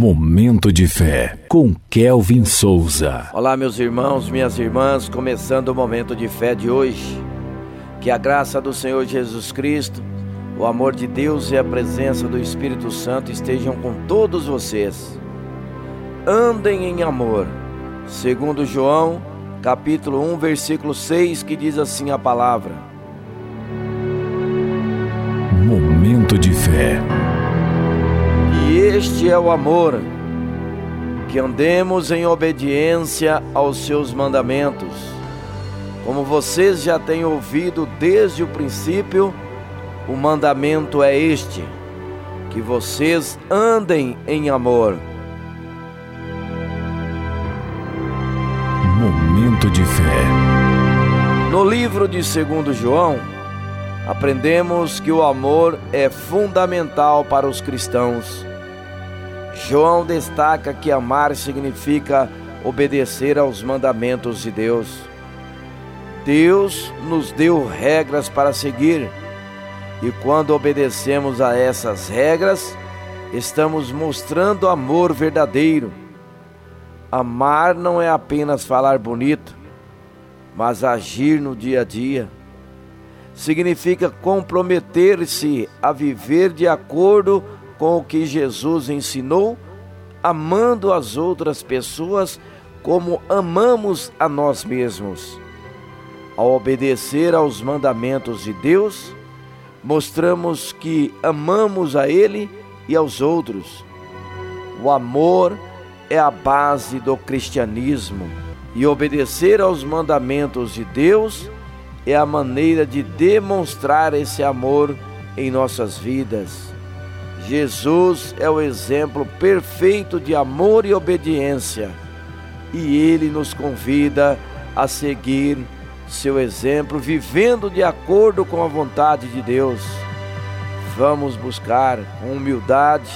Momento de fé com Kelvin Souza. Olá, meus irmãos, minhas irmãs, começando o momento de fé de hoje. Que a graça do Senhor Jesus Cristo, o amor de Deus e a presença do Espírito Santo estejam com todos vocês. Andem em amor. Segundo João, capítulo 1, versículo 6, que diz assim a palavra: Momento de fé. Este é o amor, que andemos em obediência aos seus mandamentos. Como vocês já têm ouvido desde o princípio, o mandamento é este: que vocês andem em amor. Momento de fé. No livro de 2 João, aprendemos que o amor é fundamental para os cristãos. João destaca que amar significa obedecer aos mandamentos de Deus. Deus nos deu regras para seguir, e quando obedecemos a essas regras, estamos mostrando amor verdadeiro. Amar não é apenas falar bonito, mas agir no dia a dia. Significa comprometer-se a viver de acordo com com o que Jesus ensinou, amando as outras pessoas como amamos a nós mesmos. Ao obedecer aos mandamentos de Deus, mostramos que amamos a Ele e aos outros. O amor é a base do cristianismo e obedecer aos mandamentos de Deus é a maneira de demonstrar esse amor em nossas vidas. Jesus é o exemplo perfeito de amor e obediência, e ele nos convida a seguir seu exemplo, vivendo de acordo com a vontade de Deus. Vamos buscar com humildade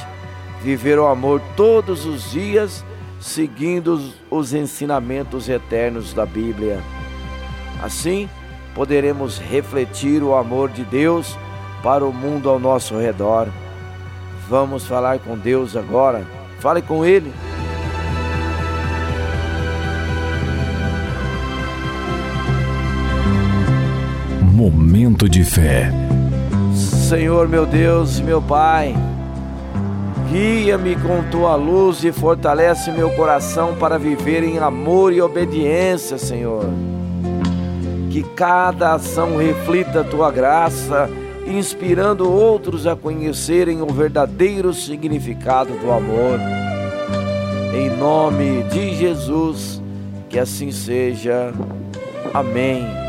viver o amor todos os dias, seguindo os ensinamentos eternos da Bíblia. Assim, poderemos refletir o amor de Deus para o mundo ao nosso redor. Vamos falar com Deus agora. Fale com Ele. Momento de fé. Senhor meu Deus e meu Pai, guia-me com tua luz e fortalece meu coração para viver em amor e obediência, Senhor. Que cada ação reflita a tua graça inspirando outros a conhecerem o verdadeiro significado do amor. Em nome de Jesus, que assim seja. Amém.